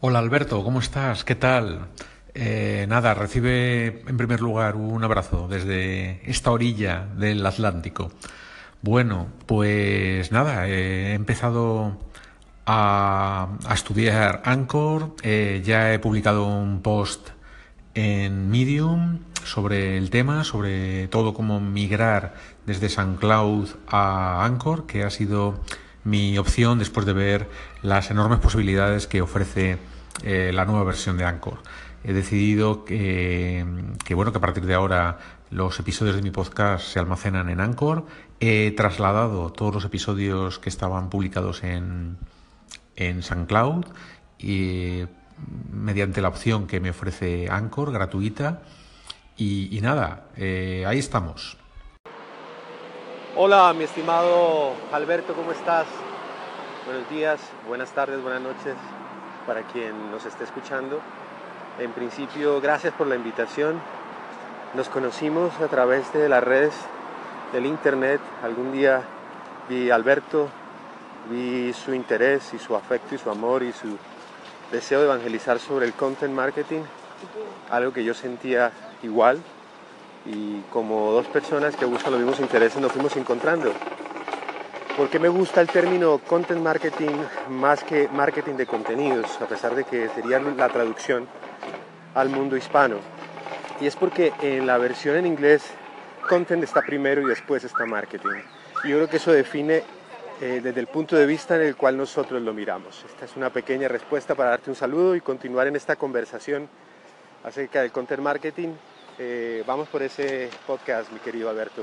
Hola Alberto, ¿cómo estás? ¿Qué tal? Eh, nada, recibe en primer lugar un abrazo desde esta orilla del Atlántico. Bueno, pues nada, he empezado a, a estudiar Anchor, eh, ya he publicado un post en Medium sobre el tema, sobre todo cómo migrar desde SoundCloud a Anchor, que ha sido mi opción después de ver las enormes posibilidades que ofrece eh, la nueva versión de Anchor. He decidido que, bueno, que a partir de ahora los episodios de mi podcast se almacenan en Anchor. He trasladado todos los episodios que estaban publicados en, en SoundCloud y mediante la opción que me ofrece Anchor gratuita. Y, nada, eh, ahí estamos. Hola, mi estimado Alberto, ¿cómo estás? Buenos días, buenas tardes, buenas noches para quien nos esté escuchando. En principio, gracias por la invitación. Nos conocimos a través de las redes del internet. Algún día vi a Alberto, vi su interés y su afecto y su amor y su deseo de evangelizar sobre el content marketing, algo que yo sentía igual y como dos personas que buscan los mismos intereses nos fuimos encontrando. ¿Por qué me gusta el término content marketing más que marketing de contenidos, a pesar de que sería la traducción al mundo hispano? Y es porque en la versión en inglés content está primero y después está marketing. Y yo creo que eso define eh, desde el punto de vista en el cual nosotros lo miramos. Esta es una pequeña respuesta para darte un saludo y continuar en esta conversación acerca del content marketing eh, vamos por ese podcast, mi querido Alberto.